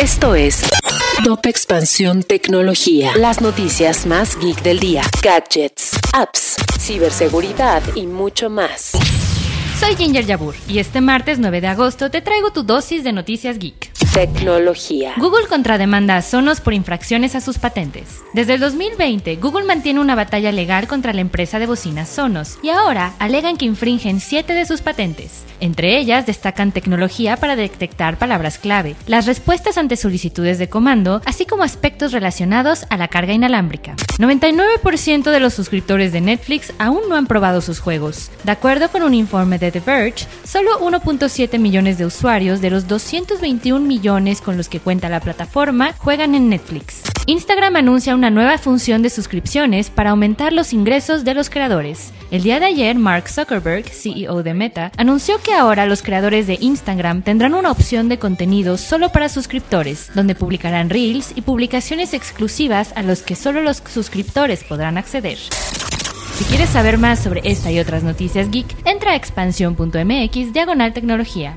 Esto es Top Expansión Tecnología. Las noticias más geek del día. Gadgets, apps, ciberseguridad y mucho más. Soy Ginger Yabur y este martes 9 de agosto te traigo tu dosis de noticias geek. Tecnología. Google contrademanda a Sonos por infracciones a sus patentes. Desde el 2020, Google mantiene una batalla legal contra la empresa de bocinas Sonos y ahora alegan que infringen siete de sus patentes. Entre ellas destacan tecnología para detectar palabras clave, las respuestas ante solicitudes de comando, así como aspectos relacionados a la carga inalámbrica. 99% de los suscriptores de Netflix aún no han probado sus juegos. De acuerdo con un informe de The Verge, solo 1.7 millones de usuarios de los 221 millones con los que cuenta la plataforma juegan en Netflix. Instagram anuncia una nueva función de suscripciones para aumentar los ingresos de los creadores. El día de ayer, Mark Zuckerberg, CEO de Meta, anunció que ahora los creadores de Instagram tendrán una opción de contenido solo para suscriptores, donde publicarán reels y publicaciones exclusivas a los que solo los suscriptores podrán acceder. Si quieres saber más sobre esta y otras noticias geek, entra a expansión.mx diagonal tecnología.